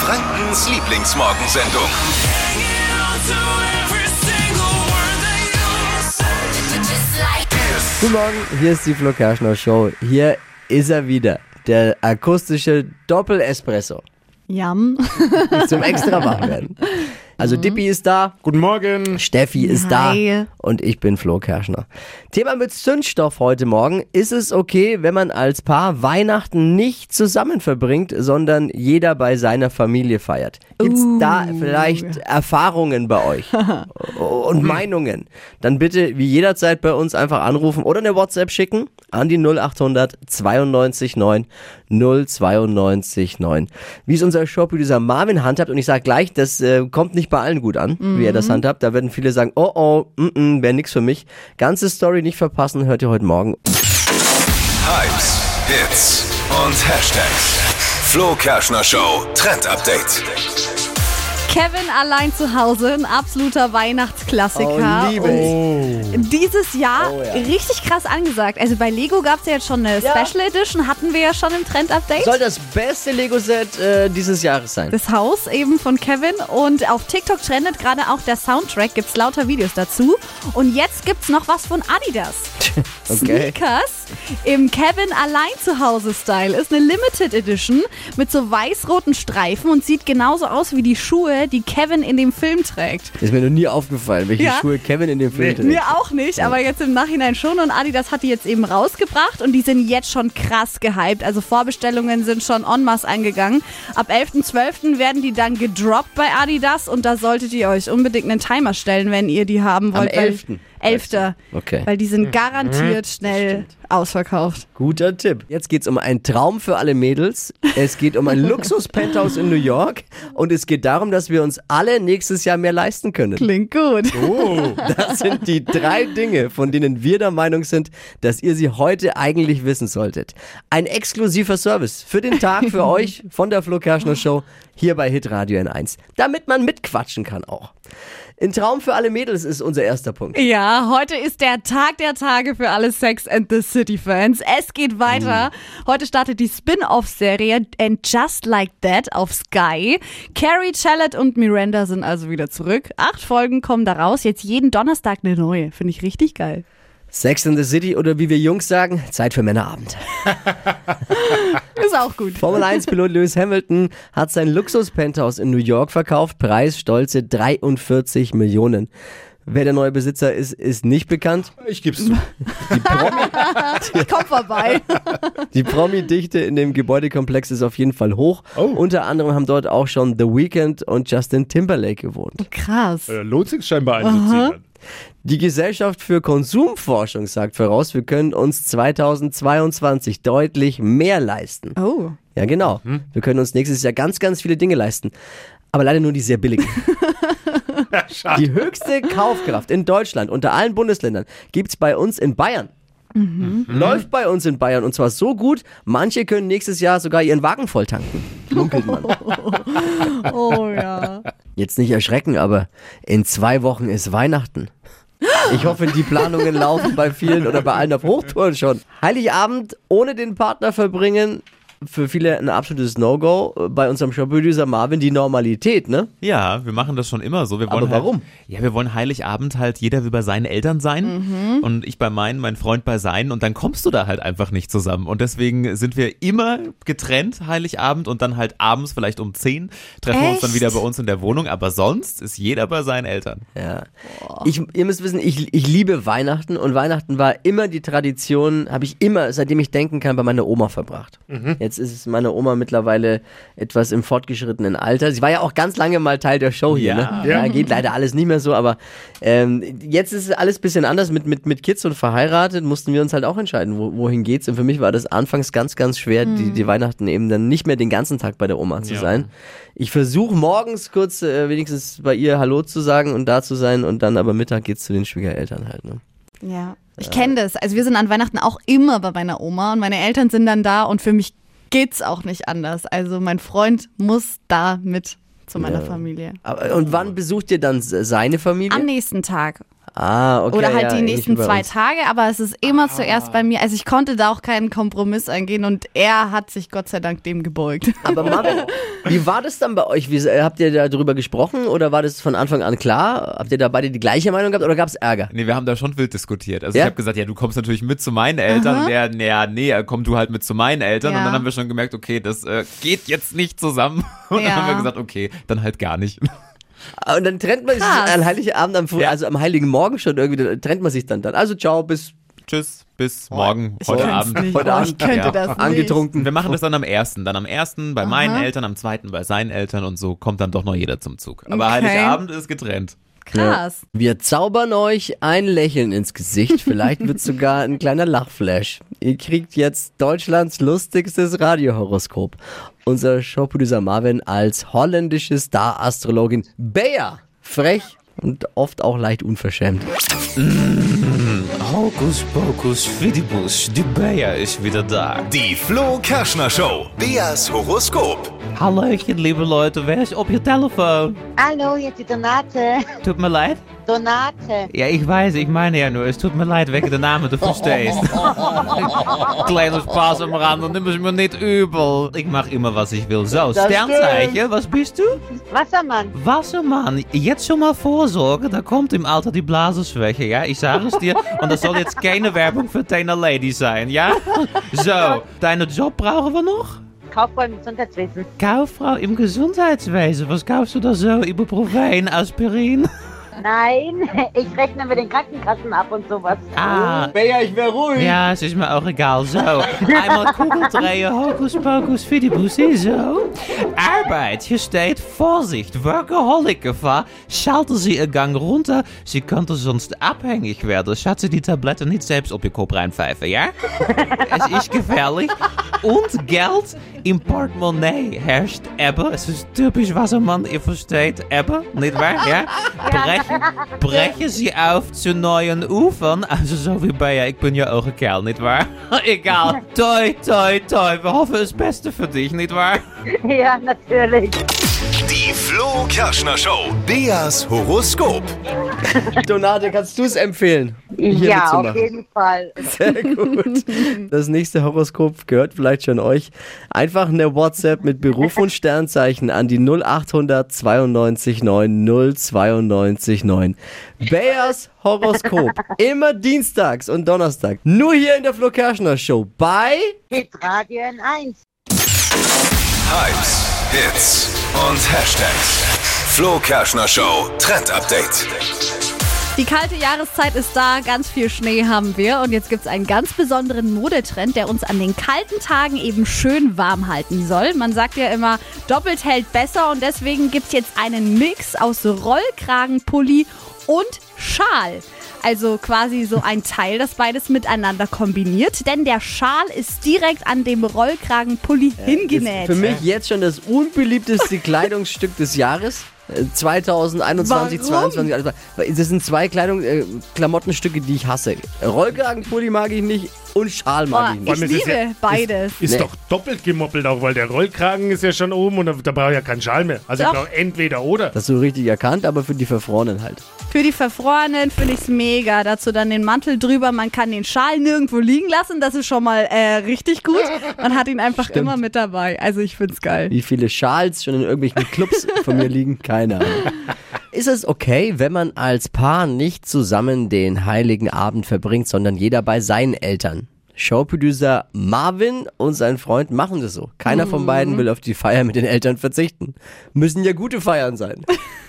Frankens Lieblingsmorgensendung. Guten Morgen, hier ist die Flo Kerschner Show. Hier ist er wieder, der akustische Doppel-Espresso. Jam. Zum extra wach werden. Also Dippi ist da, Guten Morgen. Steffi ist Hi. da und ich bin Flo Kerschner. Thema mit Zündstoff heute Morgen. Ist es okay, wenn man als Paar Weihnachten nicht zusammen verbringt, sondern jeder bei seiner Familie feiert? Gibt's da vielleicht Erfahrungen bei euch und Meinungen? Dann bitte wie jederzeit bei uns einfach anrufen oder eine WhatsApp schicken an die 0800 92 9 092 9. Wie es unser Showproducer Marvin handhabt und ich sage gleich, das äh, kommt nicht bei allen gut an, wie er das handhabt. Da werden viele sagen, oh oh, mm -mm, wäre nix für mich. Ganze Story nicht verpassen, hört ihr heute Morgen. Hypes, Hits und Hashtags. Flo Kerschner Show Trend Update. Kevin allein zu Hause, ein absoluter Weihnachtsklassiker. Oh, liebe ich. Und dieses Jahr Oh, ja. richtig krass angesagt. Also bei Lego gab es ja jetzt schon eine Ja. Special Edition, hatten wir ja schon im Trend-Update. Soll das beste Lego-Set äh, dieses Jahres sein. Das Haus eben von Kevin und auf TikTok trendet gerade auch der Soundtrack, gibt's lauter Videos dazu. Und jetzt gibt's noch was von Adidas. Okay. Sneakers im Kevin allein zu Hause Style ist eine Limited Edition mit so weiß-roten Streifen und sieht genauso aus wie die Schuhe, die Kevin in dem Film trägt. Ist mir noch nie aufgefallen, welche Ja. Schuhe Kevin in dem Film Nee. trägt. Mir auch nicht, aber jetzt im Nachhinein schon. Und Adidas hat die jetzt eben rausgebracht und die sind jetzt schon krass gehypt. Also Vorbestellungen sind schon en masse eingegangen. Ab 11.12. werden die dann gedroppt bei Adidas und da solltet ihr euch unbedingt einen Timer stellen, wenn ihr die haben Am wollt. weil- 11.. 11. Okay. Weil die sind garantiert schnell ausverkauft. Guter Tipp. Jetzt geht's um einen Traum für alle Mädels. Es geht um ein Luxus-Penthouse in New York. Und es geht darum, dass wir uns alle nächstes Jahr mehr leisten können. Klingt gut. Oh. Das sind die drei Dinge, von denen wir der Meinung sind, dass ihr sie heute eigentlich wissen solltet. Ein exklusiver Service für den Tag für euch von der Flo Kerschner Show hier bei Hitradio N1. Damit man mitquatschen kann auch. Ein Traum für alle Mädels ist unser erster Punkt. Ja, heute ist der Tag der Tage für alle Sex and the City Fans. Es geht weiter. Heute startet die Spin-off-Serie And Just Like That auf Sky. Carrie, Charlotte und Miranda sind also wieder zurück. Acht Folgen kommen da raus. Jetzt jeden Donnerstag eine neue. Finde ich richtig geil. Sex in the City oder wie wir Jungs sagen, Zeit für Männerabend. Ist auch gut. Formel 1-Pilot Lewis Hamilton hat sein Luxus-Penthouse in New York verkauft. Preis stolze 43 Millionen. Wer der neue Besitzer ist, ist nicht bekannt. Ich geb's zu. Die, Promi, Ich komm vorbei. die Promi-Dichte in dem Gebäudekomplex ist auf jeden Fall hoch. Oh. Unter anderem haben dort auch schon The Weeknd und Justin Timberlake gewohnt. Krass. Äh, lohnt sich scheinbar einzuziehen. Die Gesellschaft für Konsumforschung sagt voraus, wir können uns 2022 deutlich mehr leisten. Oh. Ja, genau. Wir können uns nächstes Jahr ganz, ganz viele Dinge leisten. Aber leider nur die sehr billigen. die höchste Kaufkraft in Deutschland unter allen Bundesländern gibt's bei uns in Bayern. Läuft bei uns in Bayern und zwar so gut, manche können nächstes Jahr sogar ihren Wagen voll tanken. Munkelt man. Oh ja. Jetzt nicht erschrecken, aber in zwei Wochen ist Weihnachten. Ich hoffe, die Planungen laufen bei vielen oder bei allen auf Hochtouren schon. Heiligabend ohne den Partner verbringen, für viele ein absolutes No-Go. Bei unserem Showproducer Marvin die Normalität, ne? Ja, wir machen das schon immer so. Wir wollen Aber warum? Halt, ja, wir wollen Heiligabend halt, jeder will bei seinen Eltern sein und ich bei meinen, mein Freund bei seinen und dann kommst du da halt einfach nicht zusammen. Und deswegen sind wir immer getrennt Heiligabend und dann halt abends vielleicht um 10 treffen wir uns dann wieder bei uns in der Wohnung, aber sonst ist jeder bei seinen Eltern. Ja. Ich, ihr müsst wissen, ich, ich liebe Weihnachten und Weihnachten war immer die Tradition, habe ich immer, seitdem ich denken kann, bei meiner Oma verbracht. Jetzt ist meine Oma mittlerweile etwas im fortgeschrittenen Alter. Sie war ja auch ganz lange mal Teil der Show hier. Ja. Ne? ja geht leider alles nicht mehr so, aber ähm, jetzt ist alles ein bisschen anders. Mit, mit, mit Kids und verheiratet mussten wir uns halt auch entscheiden, wo, wohin geht's. Und für mich war das anfangs ganz, ganz schwer, die, die Weihnachten eben dann nicht mehr den ganzen Tag bei der Oma zu Ja. sein. Ich versuche morgens kurz äh, wenigstens bei ihr Hallo zu sagen und da zu sein und dann aber Mittag geht's zu den Schwiegereltern halt. Ne? Ja. Ich kenne das. Also wir sind an Weihnachten auch immer bei meiner Oma und meine Eltern sind dann da und für mich geht's auch nicht anders. Also mein Freund muss da mit zu meiner Ja. Familie. Aber, und wann besucht ihr dann se- seine Familie? Am nächsten Tag. Ah, okay. Oder halt ja, die nächsten zwei uns. Tage, aber es ist immer zuerst bei mir. Also ich konnte da auch keinen Kompromiss eingehen und er hat sich Gott sei Dank dem gebeugt. Aber Marvin, wie war das dann bei euch? Wie, äh, habt ihr darüber gesprochen oder war das von Anfang an klar? Habt ihr da beide die gleiche Meinung gehabt oder gab es Ärger? Nee, wir haben da schon wild diskutiert. Also Ja? ich habe gesagt, ja, du kommst natürlich mit zu meinen Eltern. Und der, naja, nee, komm du halt mit zu meinen Eltern. Ja. Und dann haben wir schon gemerkt, okay, das äh, geht jetzt nicht zusammen. Und Ja. dann haben wir gesagt, okay, dann halt gar nicht. Und dann trennt man sich Krass. an Heiligabend, am, Früh- Ja. also am Heiligen Morgen schon irgendwie, dann trennt man sich dann dann. Also ciao, bis Tschüss, bis morgen, Ich heute Abend. Nicht. Heute oh, Abend, ich könnte ja. das nicht. angetrunken. Wir machen das dann am ersten. Dann am ersten bei meinen Eltern, am zweiten bei seinen Eltern und so kommt dann doch noch jeder zum Zug. Aber Okay. Heiligabend ist getrennt. Krass. Wir zaubern euch ein Lächeln ins Gesicht. Vielleicht wird sogar ein kleiner Lachflash. Ihr kriegt jetzt Deutschlands lustigstes Radiohoroskop. Unser Showproducer Marvin als holländische Star-Astrologin Bea. Frech und oft auch leicht unverschämt. Hokus pokus fidibus, die Bea ist wieder da. Die Flo Kerschner Show. Beas Horoskop. Hallöchen, liebe Leute, wer ist auf Ihr Telefon? Hallo, hier ist die Donate. Tut mir leid. Donate. Ja, ich weiß, ich meine ja nur, es tut mir leid wegen der Namen, du verstehst. Kleiner Spaß am Rand nimm es mir nicht übel. Ich mach immer, was ich will. So, Sternzeichen, was bist du? Wassermann. Wassermann, jetzt schon mal vorsorgen, da kommt im Alter die Blasenschwäche, ja? Ich sage es dir. Und das soll jetzt keine Werbung für Tainer Lady sein, ja? So, deinen Job brauchen wir noch? Kauffrau im Gesundheitswesen. Kauffrau im Gesundheitswesen, was kaufst du da so? Ibuprofen, Aspirin? Nein, ich rechne mit den Krankenkassen ab und sowas. Ah, Bea, ich wäre ruhig. ja, es ist mir auch egal. So, einmal Kugel drehen, Hokus Pokus Fidibusi, so. Arbeit, hier steht Vorsicht, Workaholic-Gefahr. Schalten Sie Ihr Gang runter, Sie könnte sonst abhängig werden. Sie die Tabletten nicht selbst auf Ihr Kopf reinpfeifen, ja? es ist gefährlich. Und Geld im Portemonnaie herrscht Ebbe. Es ist typisch Wassermann, ihr versteht Ebbe, nicht wahr? Ja? Brechen, brechen Sie auf zu neuen Ufern. Also so wie bei ja, ich bin ja auch ein Kerl, nicht wahr? Egal. Toi, toi, toi. Wir hoffen das Beste für dich, nicht wahr? Ja, natürlich. Flo Kerschner Show. Beas Horoskop. Donate, kannst du es empfehlen? Ja, auf jeden Fall. Sehr gut. Das nächste Horoskop gehört vielleicht schon euch. Einfach eine WhatsApp mit Beruf und Sternzeichen an die 0800 92 9 092 9. Bayers Horoskop. Immer dienstags und Donnerstag. Nur hier in der Flo Kerschner Show. Bei Hit Radio N1. Hypes, Hits und Hashtags. Flo Kerschner Show Trend Update. Die kalte Jahreszeit ist da, ganz viel Schnee haben wir und jetzt gibt es einen ganz besonderen Modetrend, der uns an den kalten Tagen eben schön warm halten soll. Man sagt ja immer, doppelt hält besser und deswegen gibt es jetzt einen Mix aus Rollkragenpulli und Schal. Also quasi so ein Teil, das beides miteinander kombiniert, denn der Schal ist direkt an dem Rollkragenpulli hingenäht. für mich jetzt schon das unbeliebteste Kleidungsstück des Jahres. Äh, 2021, Warum? 22, also, das sind zwei Kleidung, äh, Klamottenstücke, die ich hasse. Rollkragenpulli mag ich nicht und Schal mag Boah, ich ist liebe ja- beides. Ist Nee. doch doppelt gemoppelt auch, weil der Rollkragen ist ja schon oben und da, da brauche ich ja keinen Schal mehr. Also Doch. ich brauche entweder oder. Das hast du richtig erkannt, aber für die Verfrorenen halt. Für die Verfrorenen finde ich es mega. Dazu dann den Mantel drüber. Man kann den Schal nirgendwo liegen lassen. Das ist schon mal äh, richtig gut. Man hat ihn einfach immer mit dabei. Also ich finde es geil. Wie viele Schals schon in irgendwelchen Clubs von mir liegen, keine Ahnung. Ist es okay, wenn man als Paar nicht zusammen den heiligen Abend verbringt, sondern jeder bei seinen Eltern? Showproducer Marvin und sein Freund machen das so. Keiner von beiden will auf die Feier mit den Eltern verzichten. Müssen ja gute Feiern sein.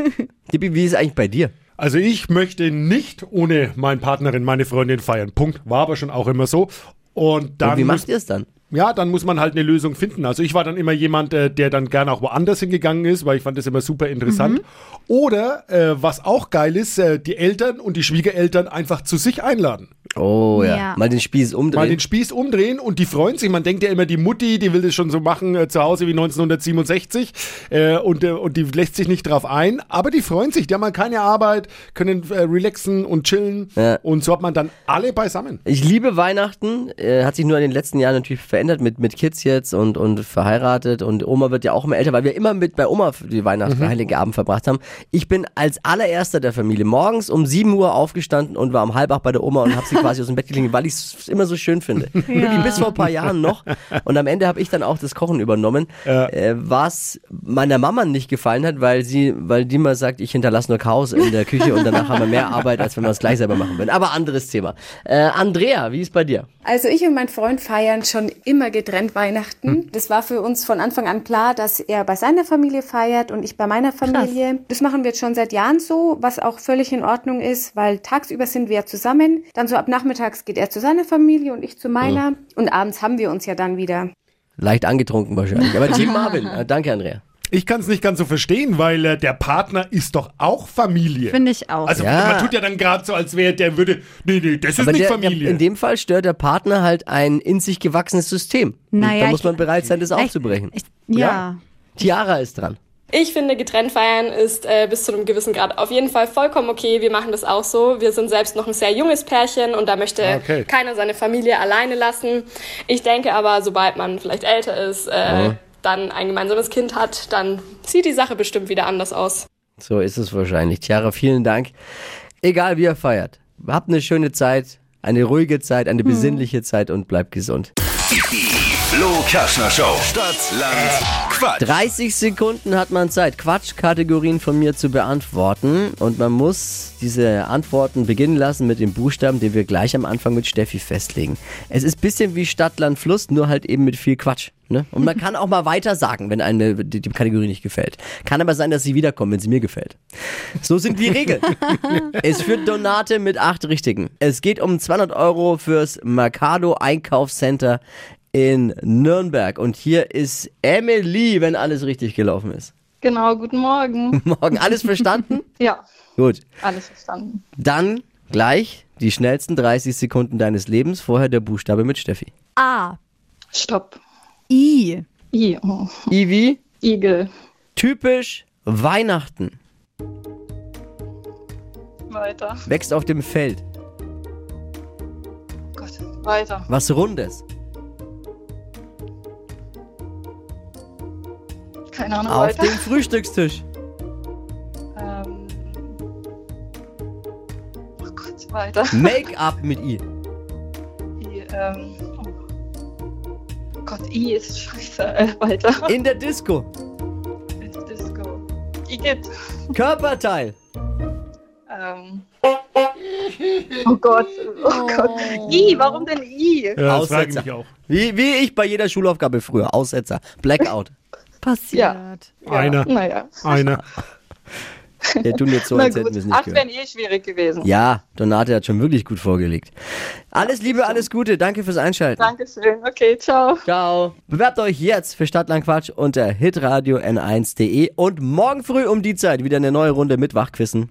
Tippi, wie ist es eigentlich bei dir? Also ich möchte nicht ohne meine Partnerin, meine Freundin feiern. Punkt. War aber schon auch immer so. Und dann Und wie macht ihr es dann? Ja, dann muss man halt eine Lösung finden. Also ich war dann immer jemand, äh, der dann gerne auch woanders hingegangen ist, weil ich fand das immer super interessant. Oder äh, was auch geil ist, äh, die Eltern und die Schwiegereltern einfach zu sich einladen. Oh ja. Ja. Mal den Spieß umdrehen. Mal den Spieß umdrehen und die freuen sich. Man denkt ja immer, die Mutti, die will das schon so machen äh, zu Hause wie 1967 äh, und, äh, und die lässt sich nicht drauf ein. Aber die freuen sich, die haben mal keine Arbeit, können äh, relaxen und chillen Ja. und so hat man dann alle beisammen. Ich liebe Weihnachten, äh, hat sich nur in den letzten Jahren natürlich verändert. Verändert mit, mit Kids jetzt und, und verheiratet und Oma wird ja auch immer älter, weil wir immer mit bei Oma die Weihnachten, Mhm. Heilige Abend verbracht haben. Ich bin als allererster der Familie morgens um 7 Uhr aufgestanden und war um halb acht bei der Oma und habe sie quasi aus dem Bett geklingelt, weil ich es immer so schön finde. Wirklich bis vor ein paar Jahren noch. Und am Ende habe ich dann auch das Kochen übernommen, äh, was meiner Mama nicht gefallen hat, weil sie, weil die mal sagt, ich hinterlasse nur Chaos in der Küche und danach haben wir mehr Arbeit, als wenn wir es gleich selber machen würden. Aber anderes Thema. Äh, Andrea, wie ist bei dir? Also ich und mein Freund feiern schon immer getrennt Weihnachten. Hm. Das war für uns von Anfang an klar, dass er bei seiner Familie feiert und ich bei meiner Familie. Das machen wir jetzt schon seit Jahren so, was auch völlig in Ordnung ist, weil tagsüber sind wir zusammen. Dann so ab nachmittags geht er zu seiner Familie und ich zu meiner. Und abends haben wir uns ja dann wieder. Leicht angetrunken wahrscheinlich. Aber Team Marvin, äh, danke Andrea. Ich kann es nicht ganz so verstehen, weil äh, der Partner ist doch auch Familie. Finde ich auch. Also Ja. man tut ja dann gerade so, als wäre der würde, nee, nee, das ist Aber nicht der, Familie. In dem Fall stört der Partner halt ein in sich gewachsenes System. Naja, da muss ich- man bereit sein, das Ich- aufzubrechen. Ich, ja. Tiara ist dran. Ich finde, getrennt feiern ist äh, bis zu einem gewissen Grad auf jeden Fall vollkommen okay. Wir machen das auch so. Wir sind selbst noch ein sehr junges Pärchen und da möchte Okay. keiner seine Familie alleine lassen. Ich denke aber, sobald man vielleicht älter ist, äh, dann ein gemeinsames Kind hat, dann sieht die Sache bestimmt wieder anders aus. So ist es wahrscheinlich. Tiara, vielen Dank. Egal wie ihr feiert. Habt eine schöne Zeit, eine ruhige Zeit, eine besinnliche Zeit und bleibt gesund. Flo Kerschner Show. Stadt, Land, Quatsch. 30 Sekunden hat man Zeit, Quatschkategorien von mir zu beantworten. Und man muss diese Antworten beginnen lassen mit dem Buchstaben, den wir gleich am Anfang mit Steffi festlegen. Es ist ein bisschen wie Stadt, Land, Fluss, nur halt eben mit viel Quatsch. Ne? Und man kann auch mal weiter sagen, wenn eine die, die Kategorie nicht gefällt. Kann aber sein, dass sie wiederkommt, wenn sie mir gefällt. So sind die Regeln. es führt Donate mit acht Richtigen. Es geht um 200 Euro fürs Mercado Einkaufscenter in Nürnberg. Und hier ist Emily, wenn alles richtig gelaufen ist. Genau, guten Morgen. Morgen alles verstanden? Ja, Gut. alles verstanden. Dann gleich die schnellsten 30 Sekunden deines Lebens. Vorher der Buchstabe mit Steffi. A. Stopp. I. I. Oh. Ivi, Igel. typisch Weihnachten. Weiter. Wächst auf dem Feld. Gott. Weiter. Was Rundes. Keine Ahnung, Auf weiter. dem Frühstückstisch. Ähm. Oh Gott, weiter. Make-up mit I. I, ähm. Oh. Gott, I ist scheiße. Äh, weiter. In der Disco. Ist Disco. Igitt. Körperteil. Ähm. Oh Gott. Oh Gott. I, warum denn I? ja, das frage ich Aussetzer. mich auch. Wie, wie ich bei jeder Schulaufgabe früher. Aussetzer. Blackout. Passiert. Einer, Naja. einer. Wir tun jetzt so, als hätten wir es nicht Acht wären eh schwierig gewesen. Ja, Donate hat schon wirklich gut vorgelegt. Alles Liebe, alles Gute. Danke fürs Einschalten. Dankeschön. Okay, ciao. Ciao. Bewerbt euch jetzt für Stadtlandquatsch unter hitradio n1.de und morgen früh um die Zeit wieder eine neue Runde mit Wachquissen.